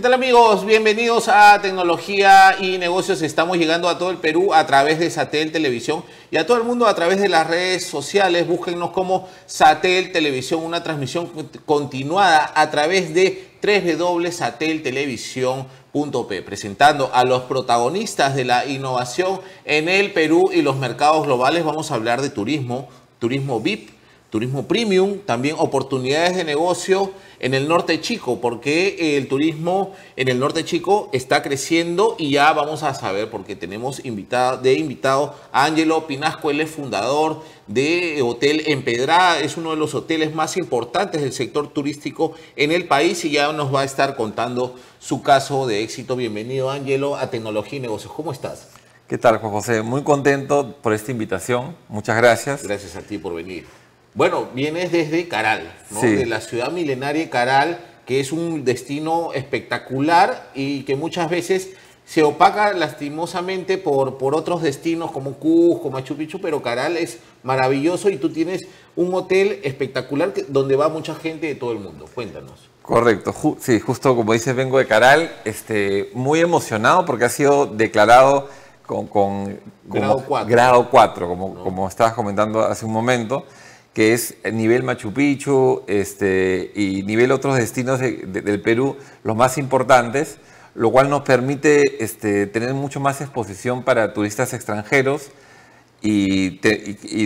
¿Qué tal amigos? Bienvenidos a Tecnología y Negocios. Estamos llegando a todo el Perú a través de Satel Televisión y a todo el mundo a través de las redes sociales. Búsquennos como Satel Televisión, una transmisión continuada a través de www.sateltelevisión.p, presentando a los protagonistas de la innovación en el Perú y los mercados globales. Vamos a hablar de turismo, turismo VIP, turismo premium, también oportunidades de negocio en el norte chico, porque el turismo en el norte chico está creciendo y ya vamos a saber, porque tenemos invitado, de invitado a Ángelo Pinasco, él es fundador de Hotel Empedrada, es uno de los hoteles más importantes del sector turístico en el país y ya nos va a estar contando su caso de éxito. Bienvenido Ángelo a Tecnología y Negocios, ¿cómo estás? ¿Qué tal, Juan José? Muy contento por esta invitación. Muchas gracias. Gracias a ti por venir. Bueno, vienes desde Caral, ¿no? de la ciudad milenaria Caral, que es un destino espectacular y que muchas veces se opaca lastimosamente por, por otros destinos como Cusco, Machu Picchu, pero Caral es maravilloso y tú tienes un hotel espectacular donde va mucha gente de todo el mundo. Cuéntanos. Correcto, sí, justo como dices, vengo de Caral, este, muy emocionado porque ha sido declarado con, grado 4, grado 4 como, como estabas comentando hace un momento que es nivel Machu Picchu este, y nivel otros destinos del Perú, los más importantes, lo cual nos permite este, tener mucho más exposición para turistas extranjeros y,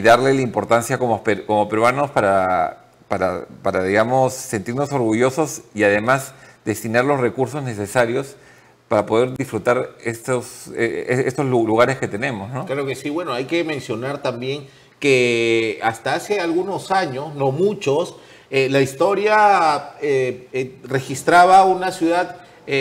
darle la importancia como, como peruanos para, para, para, digamos, sentirnos orgullosos y además destinar los recursos necesarios para poder disfrutar estos, eh, estos lugares que tenemos. ¿no? Claro que sí, bueno, hay que mencionar también que hasta hace algunos años, no muchos, eh, la historia eh, eh, registraba una ciudad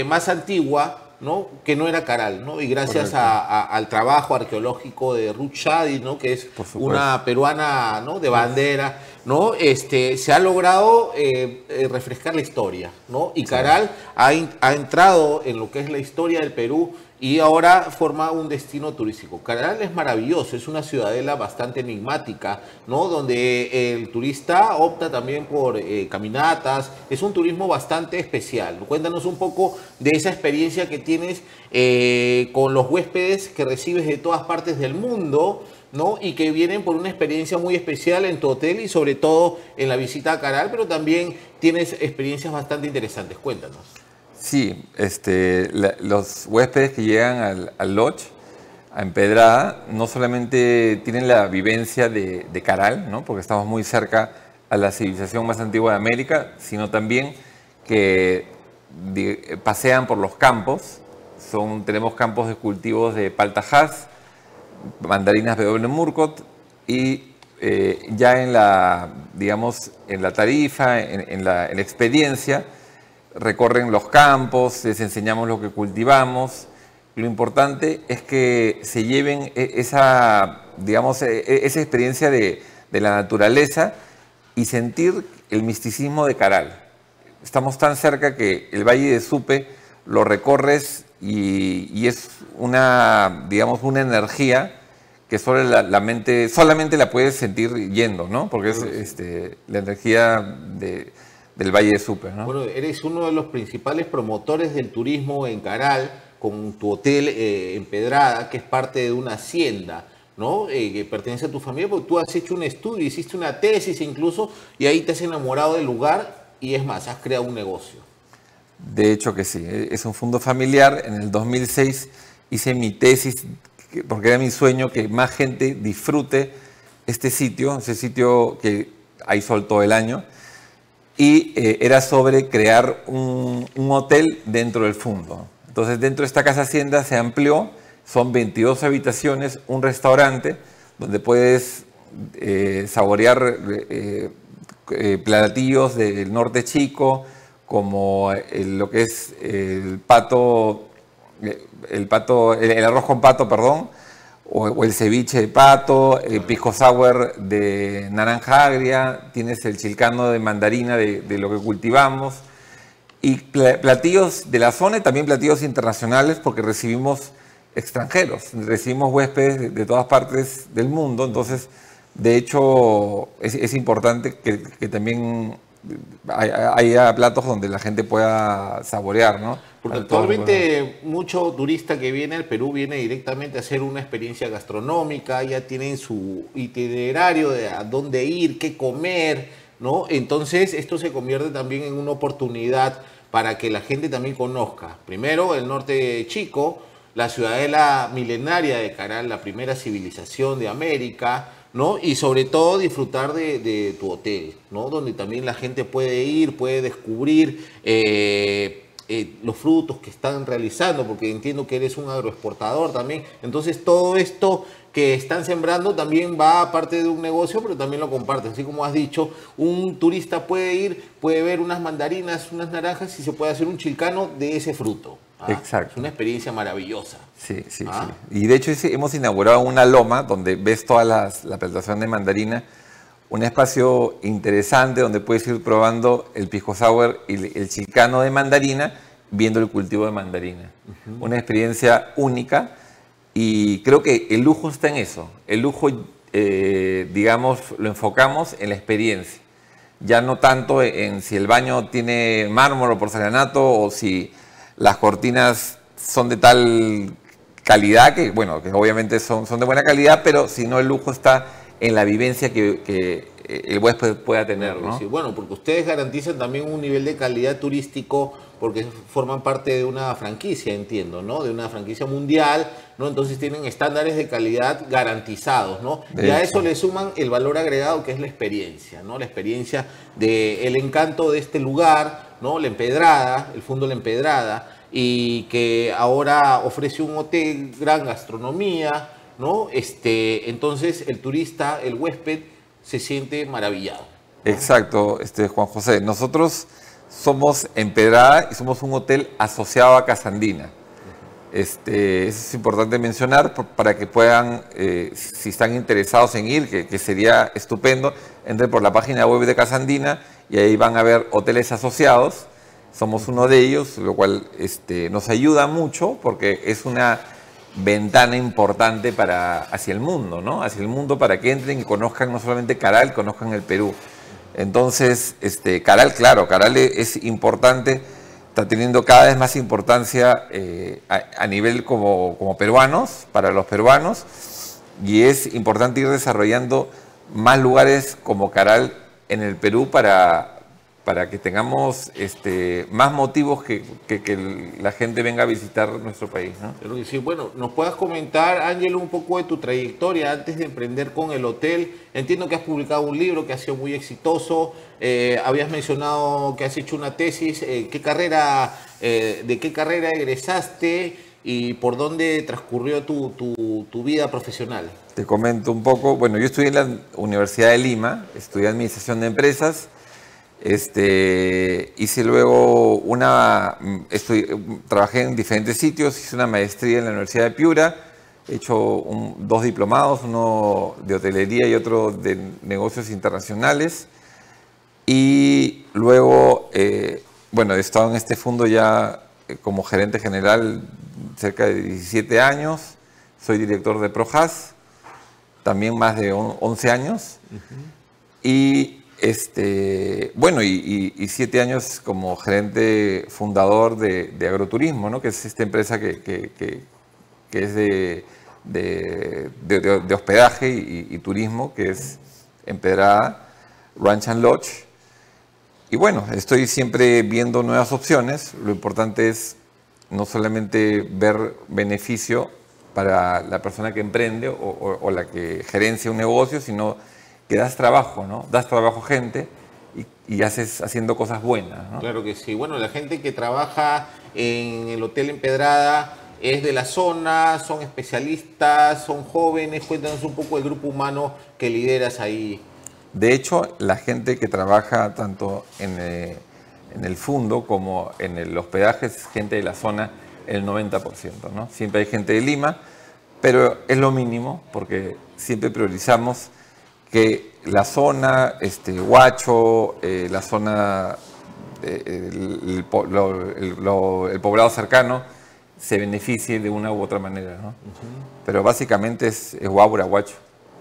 más antigua, ¿no? que no era Caral, ¿no? y gracias al trabajo arqueológico de Ruth Shadi, ¿no? que es una peruana ¿no? de bandera, ¿no? este, se ha logrado refrescar la historia, ¿no? y Caral ha, ha entrado en lo que es la historia del Perú y ahora forma un destino turístico. Caral es maravilloso, es una ciudadela bastante enigmática, ¿no? Donde el turista opta también por eh, caminatas, es un turismo bastante especial. Cuéntanos un poco de esa experiencia que tienes eh, con los huéspedes que recibes de todas partes del mundo, ¿no? Y que vienen por una experiencia muy especial en tu hotel y sobre todo en la visita a Caral, pero también tienes experiencias bastante interesantes. Cuéntanos. Sí, este, los huéspedes que llegan al, lodge, a Empedrada, no solamente tienen la vivencia de, Caral, ¿no? porque estamos muy cerca a la civilización más antigua de América, sino también que pasean por los campos. Tenemos campos de cultivos de paltajás, mandarinas W. Murcot y eh, ya en la, digamos, en la tarifa, en la experiencia, recorren los campos, les enseñamos lo que cultivamos. Lo importante es que se lleven e, esa, digamos, e, e, esa experiencia de, la naturaleza y sentir el misticismo de Caral. Estamos tan cerca que el Valle de Supe lo recorres y, es una, digamos, una energía que solo la, mente, solamente la puedes sentir yendo, ¿no? Porque es este, la energía de, del Valle de Supe. ¿no? Bueno, eres uno de los principales promotores del turismo en Caral, con tu hotel eh, en Pedrada, que es parte de una hacienda. ¿no? Eh, que pertenece a tu familia, porque tú has hecho un estudio, hiciste una tesis incluso, y ahí te has enamorado del lugar y es más, has creado un negocio. De hecho que sí, es un fondo familiar. En el 2006 hice mi tesis, porque era mi sueño que más gente disfrute este sitio, ese sitio que hay sol todo el año y eh, era sobre crear un, hotel dentro del fondo. Entonces dentro de esta casa hacienda se amplió, son 22 habitaciones, un restaurante donde puedes eh, saborear eh, platillos del norte chico, como lo que es el pato, el pato, el arroz con pato, perdón, o, el ceviche de pato, el pisco sour de naranja agria, tienes el chilcano de mandarina de, lo que cultivamos, y platillos de la zona y también platillos internacionales porque recibimos extranjeros, recibimos huéspedes de, todas partes del mundo, entonces de hecho es, importante que, también haya platos donde la gente pueda saborear, ¿no? Porque actualmente mucho turista que viene al Perú viene directamente a hacer una experiencia gastronómica, ya tienen su itinerario de a dónde ir, qué comer, ¿no? Entonces esto se convierte también en una oportunidad para que la gente también conozca. Primero, el norte chico, la ciudadela milenaria de Caral, la primera civilización de América, ¿no? Y sobre todo disfrutar de, tu hotel, ¿no? Donde también la gente puede ir, puede descubrir eh, eh, los frutos que están realizando, porque entiendo que eres un agroexportador también. Entonces todo esto que están sembrando también va a parte de un negocio, pero también lo comparten. Así como has dicho, un turista puede ir, puede ver unas mandarinas, unas naranjas y se puede hacer un chilcano de ese fruto. ¿Ah? Exacto. Es una experiencia maravillosa. Sí, sí, ¿Ah? sí. Y de hecho hemos inaugurado una loma donde ves toda la plantación de mandarina, un espacio interesante donde puedes ir probando el pisco sour y el chilcano de mandarina viendo el cultivo de mandarina. Una experiencia única y creo que el lujo está en eso. El lujo, eh, digamos, lo enfocamos en la experiencia. Ya no tanto en si el baño tiene mármol o porcelanato o si las cortinas son de tal calidad, que bueno, que obviamente son, son de buena calidad, pero si no el lujo está en la vivencia que, que el huésped pueda tener, ¿no? Sí, bueno, porque ustedes garantizan también un nivel de calidad turístico porque forman parte de una franquicia, entiendo, ¿no? De una franquicia mundial, ¿no? Entonces tienen estándares de calidad garantizados, ¿no? y a eso le suman el valor agregado que es la experiencia, ¿no? La experiencia del el encanto de este lugar, ¿no? La empedrada, el fondo La Empedrada, y que ahora ofrece un hotel, gran gastronomía, ¿no? Este, entonces el turista, el huésped, se siente maravillado. Exacto, este, Juan José. Nosotros somos Empedrada y somos un hotel asociado a Casandina. Este, eso es importante mencionar para que puedan, eh, si están interesados en ir, que, sería estupendo, entren por la página web de Casandina y ahí van a ver hoteles asociados. Somos uno de ellos, lo cual este, nos ayuda mucho porque es una ventana importante para, hacia el mundo, ¿no? Hacia el mundo para que entren y conozcan no solamente Caral, conozcan el Perú. Entonces, este, Caral, claro, Caral es importante, está teniendo cada vez más importancia eh, a, nivel como, como peruanos, para los peruanos, y es importante ir desarrollando más lugares como Caral en el Perú para, para que tengamos este, más motivos que, que, la gente venga a visitar nuestro país. ¿no? sí. Bueno, nos puedas comentar, Ángelo, un poco de tu trayectoria antes de emprender con el hotel. Entiendo que has publicado un libro que ha sido muy exitoso. Eh, habías mencionado que has hecho una tesis. Eh, ¿qué carrera, eh, ¿De qué carrera egresaste y por dónde transcurrió tu, tu, tu vida profesional? Te comento un poco. Bueno, yo estudié en la Universidad de Lima, estudié Administración de Empresas este, hice luego una, trabajé en diferentes sitios, hice una maestría en la Universidad de Piura, he hecho dos diplomados, uno de hotelería y otro de negocios internacionales. Y luego, eh, bueno, he estado en este fondo ya eh, como gerente general cerca de 17 años, soy director de Projas, también más de 11 años. Y este, bueno, y, siete años como gerente fundador de, Agroturismo, ¿no? que es esta empresa que, es de, de, hospedaje y, turismo, que es Empedrada, Ranch and Lodge. Y bueno, estoy siempre viendo nuevas opciones. Lo importante es no solamente ver beneficio para la persona que emprende o, o la que gerencia un negocio, sino que das trabajo, ¿no? Das trabajo a gente y, haces haciendo cosas buenas, ¿no? Claro que sí. Bueno, la gente que trabaja en el Hotel Empedrada es de la zona, son especialistas, son jóvenes. Cuéntanos un poco el grupo humano que lideras ahí. De hecho, la gente que trabaja tanto en, eh, en el fondo como en el hospedaje es gente de la zona el 90%, ¿no? Siempre hay gente de Lima, pero es lo mínimo porque siempre priorizamos que la zona, este, Huacho, eh, la zona, el, poblado cercano, se beneficie de una u otra manera. ¿no? Pero básicamente es, es Huacho.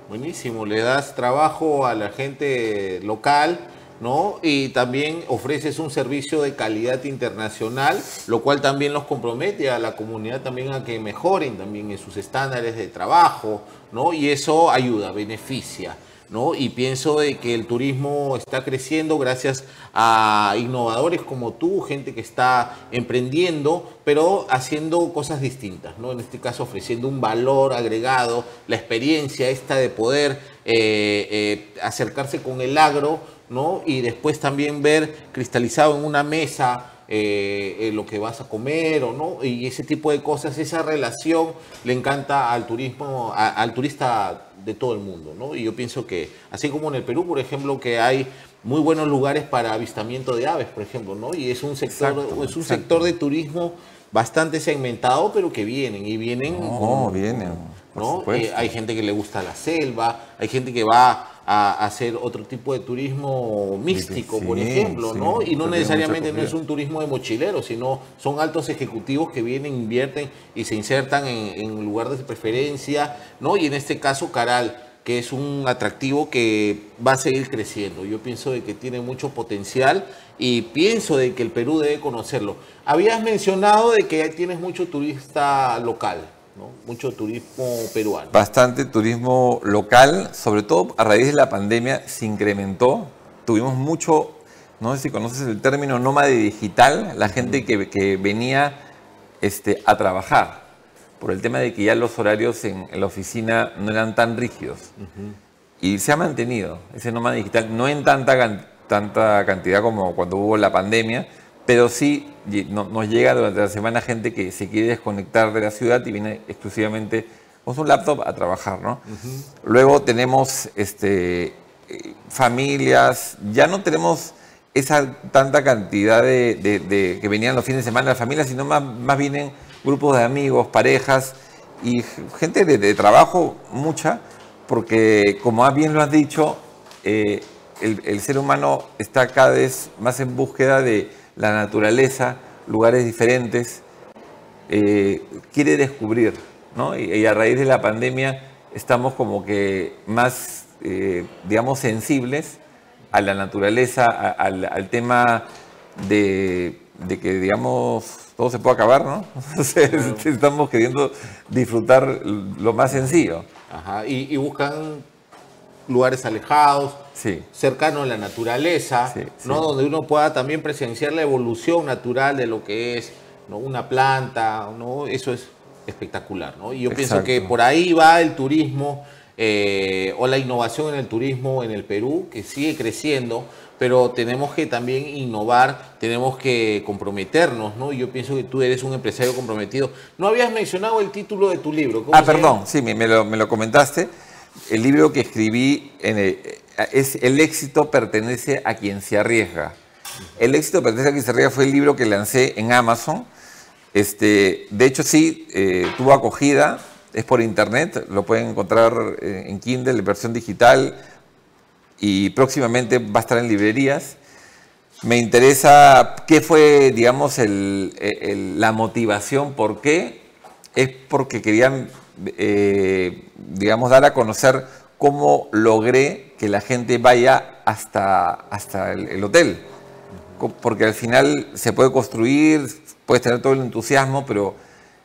Buenísimo, le das trabajo a la gente local, ¿no? Y también ofreces un servicio de calidad internacional, lo cual también los compromete a la comunidad también a que mejoren también en sus estándares de trabajo, ¿no? Y eso ayuda, beneficia. ¿No? Y pienso de que el turismo está creciendo gracias a innovadores como tú, gente que está emprendiendo, pero haciendo cosas distintas, ¿no? En este caso ofreciendo un valor agregado, la experiencia esta de poder eh, eh, acercarse con el agro, ¿no? Y después también ver cristalizado en una mesa eh, lo que vas a comer o no, y ese tipo de cosas, esa relación le encanta al turismo, al turista de todo el mundo, ¿no? Y yo pienso que, así como en el Perú, por ejemplo, que hay muy buenos lugares para avistamiento de aves, por ejemplo, ¿no? Y es un sector, es un sector de turismo bastante segmentado, pero que vienen y vienen. No, vienen. ¿no? Eh, hay gente que le gusta la selva, hay gente que va a hacer otro tipo de turismo místico, por ejemplo, ¿no? Y no necesariamente no es un turismo de mochileros, sino son altos ejecutivos que vienen, invierten y se insertan en, lugares de preferencia, ¿no? Y en este caso Caral, que es un atractivo que va a seguir creciendo. Yo pienso de que tiene mucho potencial y pienso de que el Perú debe conocerlo. Habías mencionado de que tienes mucho turista local mucho turismo peruano. Bastante turismo local, sobre todo a raíz de la pandemia se incrementó. Tuvimos mucho, no sé si conoces el término nómade digital, la gente que, venía este, a trabajar, por el tema de que ya los horarios en, la oficina no eran tan rígidos. Y se ha mantenido ese nómada digital, no en tanta, tanta cantidad como cuando hubo la pandemia, pero sí nos llega durante la semana gente que se quiere desconectar de la ciudad y viene exclusivamente con su laptop a trabajar, ¿no? Luego tenemos este, familias, ya no tenemos esa tanta cantidad de, que venían los fines de semana las familias, sino más, más vienen grupos de amigos, parejas y gente de, trabajo, mucha, porque como bien lo has dicho, eh, el ser humano está cada vez más en búsqueda de la naturaleza, lugares diferentes, eh, quiere descubrir, ¿no? Y, a raíz de la pandemia estamos como que más, eh, digamos, sensibles a la naturaleza, al, tema de, que, digamos, todo se puede acabar, ¿no? estamos queriendo disfrutar lo más sencillo. Ajá, y buscan lugares alejados, cercanos a la naturaleza, ¿no? donde uno pueda también presenciar la evolución natural de lo que es ¿no? una planta, ¿no? eso es espectacular. ¿no? Y yo pienso que por ahí va el turismo eh, o la innovación en el turismo en el Perú, que sigue creciendo, pero tenemos que también innovar, tenemos que comprometernos, ¿no? Yo pienso que tú eres un empresario comprometido. No habías mencionado el título de tu libro. ah, perdón, sí, me, lo, me lo comentaste el libro que escribí es El éxito pertenece a quien se arriesga. El éxito pertenece a quien se arriesga fue el libro que lancé en Amazon. Este, de hecho, sí, eh, tuvo acogida, es por internet, lo pueden encontrar eh, en Kindle, en versión digital, y próximamente va a estar en librerías. Me interesa qué fue, digamos, la motivación, por qué. Es porque querían eh, digamos, dar a conocer cómo logré que la gente vaya hasta, hasta el, hotel. Porque al final se puede construir, puedes tener todo el entusiasmo, pero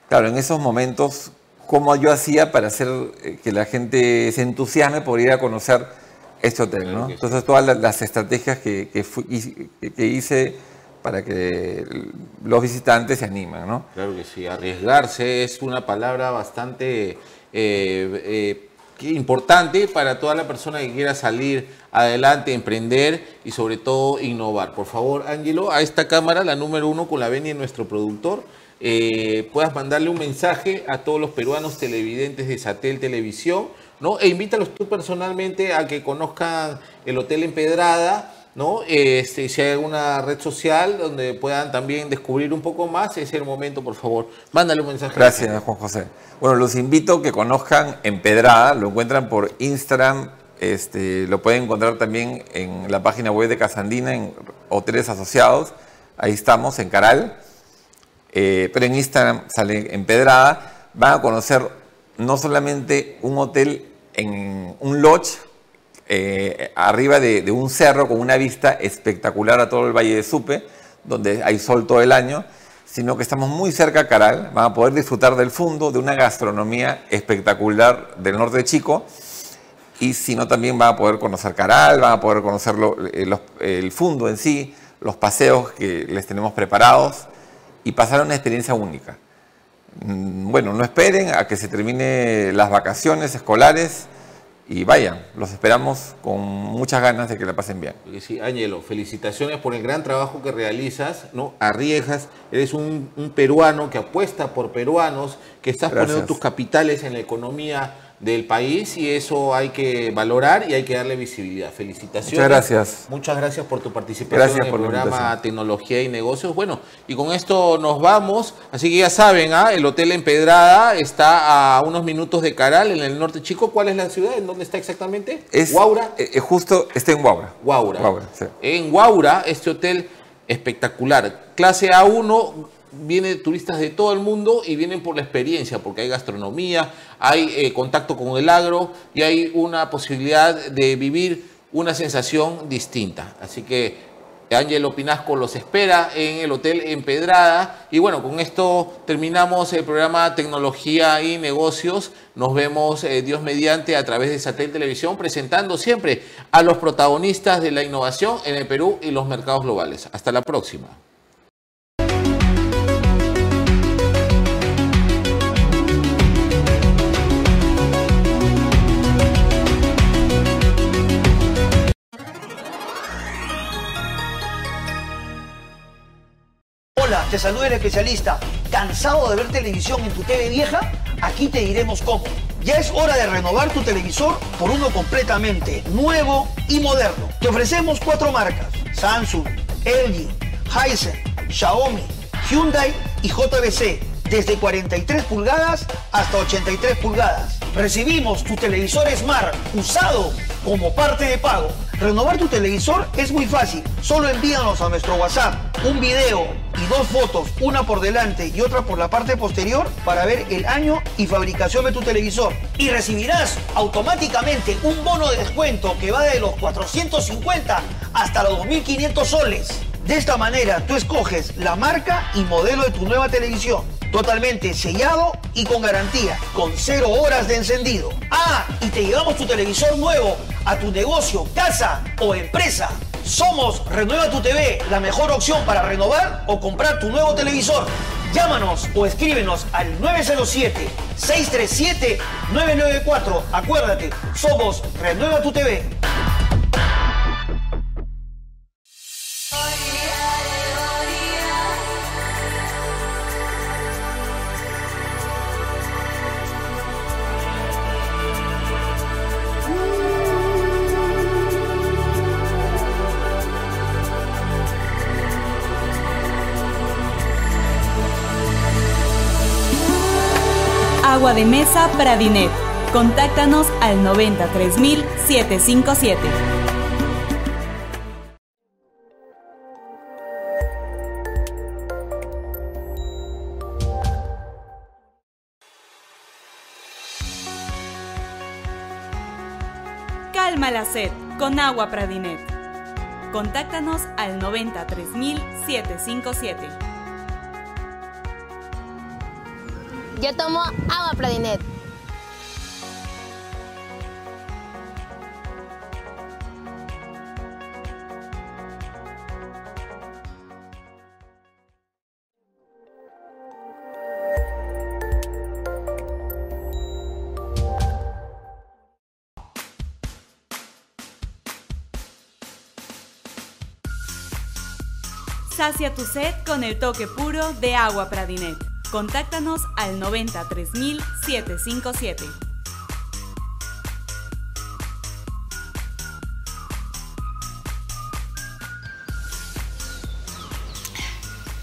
claro, en esos momentos, ¿cómo yo hacía para hacer eh, que la gente se entusiasme por ir a conocer este hotel? Entonces, todas las, estrategias que, que hice para que los visitantes se animen, ¿no? Claro que sí, arriesgarse es una palabra bastante eh, eh, importante para toda la persona que quiera salir adelante, emprender y sobre todo innovar. Por favor, Ángelo, a esta cámara, la número uno con la venia de nuestro productor, eh, puedas mandarle un mensaje a todos los peruanos televidentes de Satel Televisión, ¿no? E invítalos tú personalmente a que conozcan el Hotel Empedrada, ¿no? Este, si hay alguna red social donde puedan también descubrir un poco más, ese es el momento, por favor. Mándale un mensaje. Gracias, Juan José. Bueno, los invito a que conozcan Empedrada, lo encuentran por Instagram, este, lo pueden encontrar también en la página web de Casandina, en Hoteles Asociados, ahí estamos, en Caral, eh, pero en Instagram sale Empedrada, van a conocer no solamente un hotel en un lodge eh, arriba de, un cerro con una vista espectacular a todo el Valle de Supe, donde hay sol todo el año, sino que estamos muy cerca a Caral, van a poder disfrutar del fondo, de una gastronomía espectacular del norte de Chico, y si no también van a poder conocer Caral, van a poder conocer lo- eh, el fondo en sí, los paseos que les tenemos preparados y pasar una experiencia única. Mm, Bueno, no esperen a que se termine las vacaciones escolares y vayan, los esperamos con muchas ganas de que la pasen bien. Sí, Ángelo, felicitaciones por el gran trabajo que realizas, ¿no? Arriesgas, eres un, un peruano que apuesta por peruanos, que estás Gracias. poniendo tus capitales en la economía del país y eso hay que valorar y hay que darle visibilidad. Felicitaciones. Muchas gracias. Muchas gracias por tu participación Gracias en el por programa. Tecnología y Negocios. Bueno, y con esto nos vamos. Así que ya saben, ¿ah? el Hotel Empedrada está a unos minutos de Caral, en el norte chico. ¿Cuál es la ciudad? ¿En dónde está exactamente? Es, Guaura. eh, eh, justo, está en Guaura. Guaura. Guaura, sí. En Guaura, este hotel espectacular. Clase A1, vienen turistas de todo el mundo y vienen por la experiencia, porque hay gastronomía, hay eh, contacto con el agro y hay una posibilidad de vivir una sensación distinta. Así que Ángelo Pinasco los espera en el Hotel Empedrada. Y bueno, con esto terminamos el programa Tecnología y Negocios. Nos vemos, eh, Dios mediante, a través de Satel Televisión, presentando siempre a los protagonistas de la innovación en el Perú y los mercados globales. Hasta la próxima. Hola, te saluda el especialista. ¿Cansado de ver televisión en tu TV vieja? Aquí te diremos cómo. Ya es hora de renovar tu televisor por uno completamente nuevo y moderno. Te ofrecemos cuatro marcas: Samsung, LG, Hisense, Xiaomi, Hyundai y JBC. Desde 43 pulgadas hasta 83 pulgadas. Recibimos tu televisor Smart usado como parte de pago. Renovar tu televisor es muy fácil. Solo envíanos a nuestro WhatsApp un video dos fotos, una por delante y otra por la parte posterior, para ver el año y fabricación de tu televisor. Y recibirás automáticamente un bono de descuento que va de los 450 hasta los 2.500 soles. De esta manera tú escoges la marca y modelo de tu nueva televisión. Totalmente sellado y con garantía, con cero horas de encendido. Ah, y te llevamos tu televisor nuevo a tu negocio, casa o empresa. Somos Renueva tu TV, la mejor opción para renovar o comprar tu nuevo televisor. Llámanos o escríbenos al 907-637-994. Acuérdate, somos Renueva tu TV. Agua de mesa Pradinet. Contáctanos al 93757. Calma la sed con agua Pradinet. Contáctanos al 93757. Yo tomo agua Pradinet. Sacia tu sed con el toque puro de agua Pradinet. Contáctanos al 93757.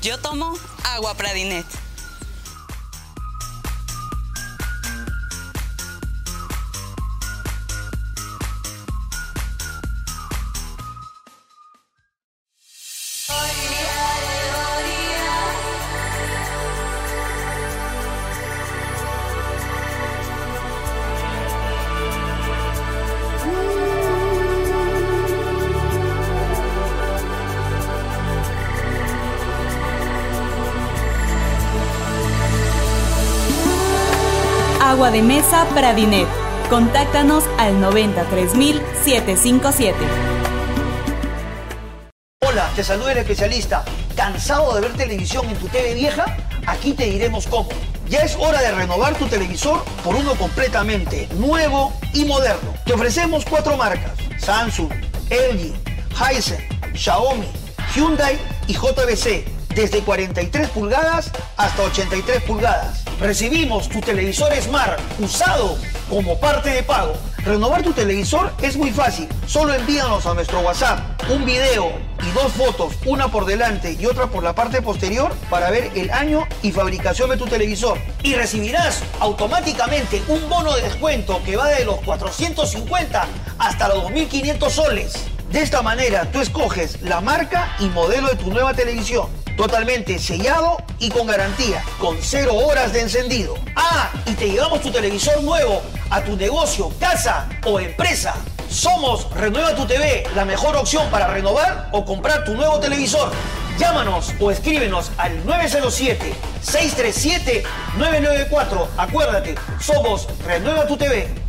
Yo tomo agua Pradinet. De mesa Pradinet. Contáctanos al 93757. Hola, te saluda el especialista. ¿Cansado de ver televisión en tu TV vieja? Aquí te diremos cómo. Ya es hora de renovar tu televisor por uno completamente nuevo y moderno. Te ofrecemos cuatro marcas: Samsung, LG, Hisense, Xiaomi, Hyundai y JBC. Desde 43 pulgadas hasta 83 pulgadas. Recibimos tu televisor Smart usado como parte de pago. Renovar tu televisor es muy fácil. Solo envíanos a nuestro WhatsApp un video y dos fotos, una por delante y otra por la parte posterior para ver el año y fabricación de tu televisor. Y recibirás automáticamente un bono de descuento que va de los 450 hasta los 2.500 soles. De esta manera tú escoges la marca y modelo de tu nueva televisión. Totalmente sellado y con garantía, con cero horas de encendido. Ah, y te llevamos tu televisor nuevo a tu negocio, casa o empresa. Somos Renueva tu TV, la mejor opción para renovar o comprar tu nuevo televisor. Llámanos o escríbenos al 907-637-994. Acuérdate, somos Renueva tu TV.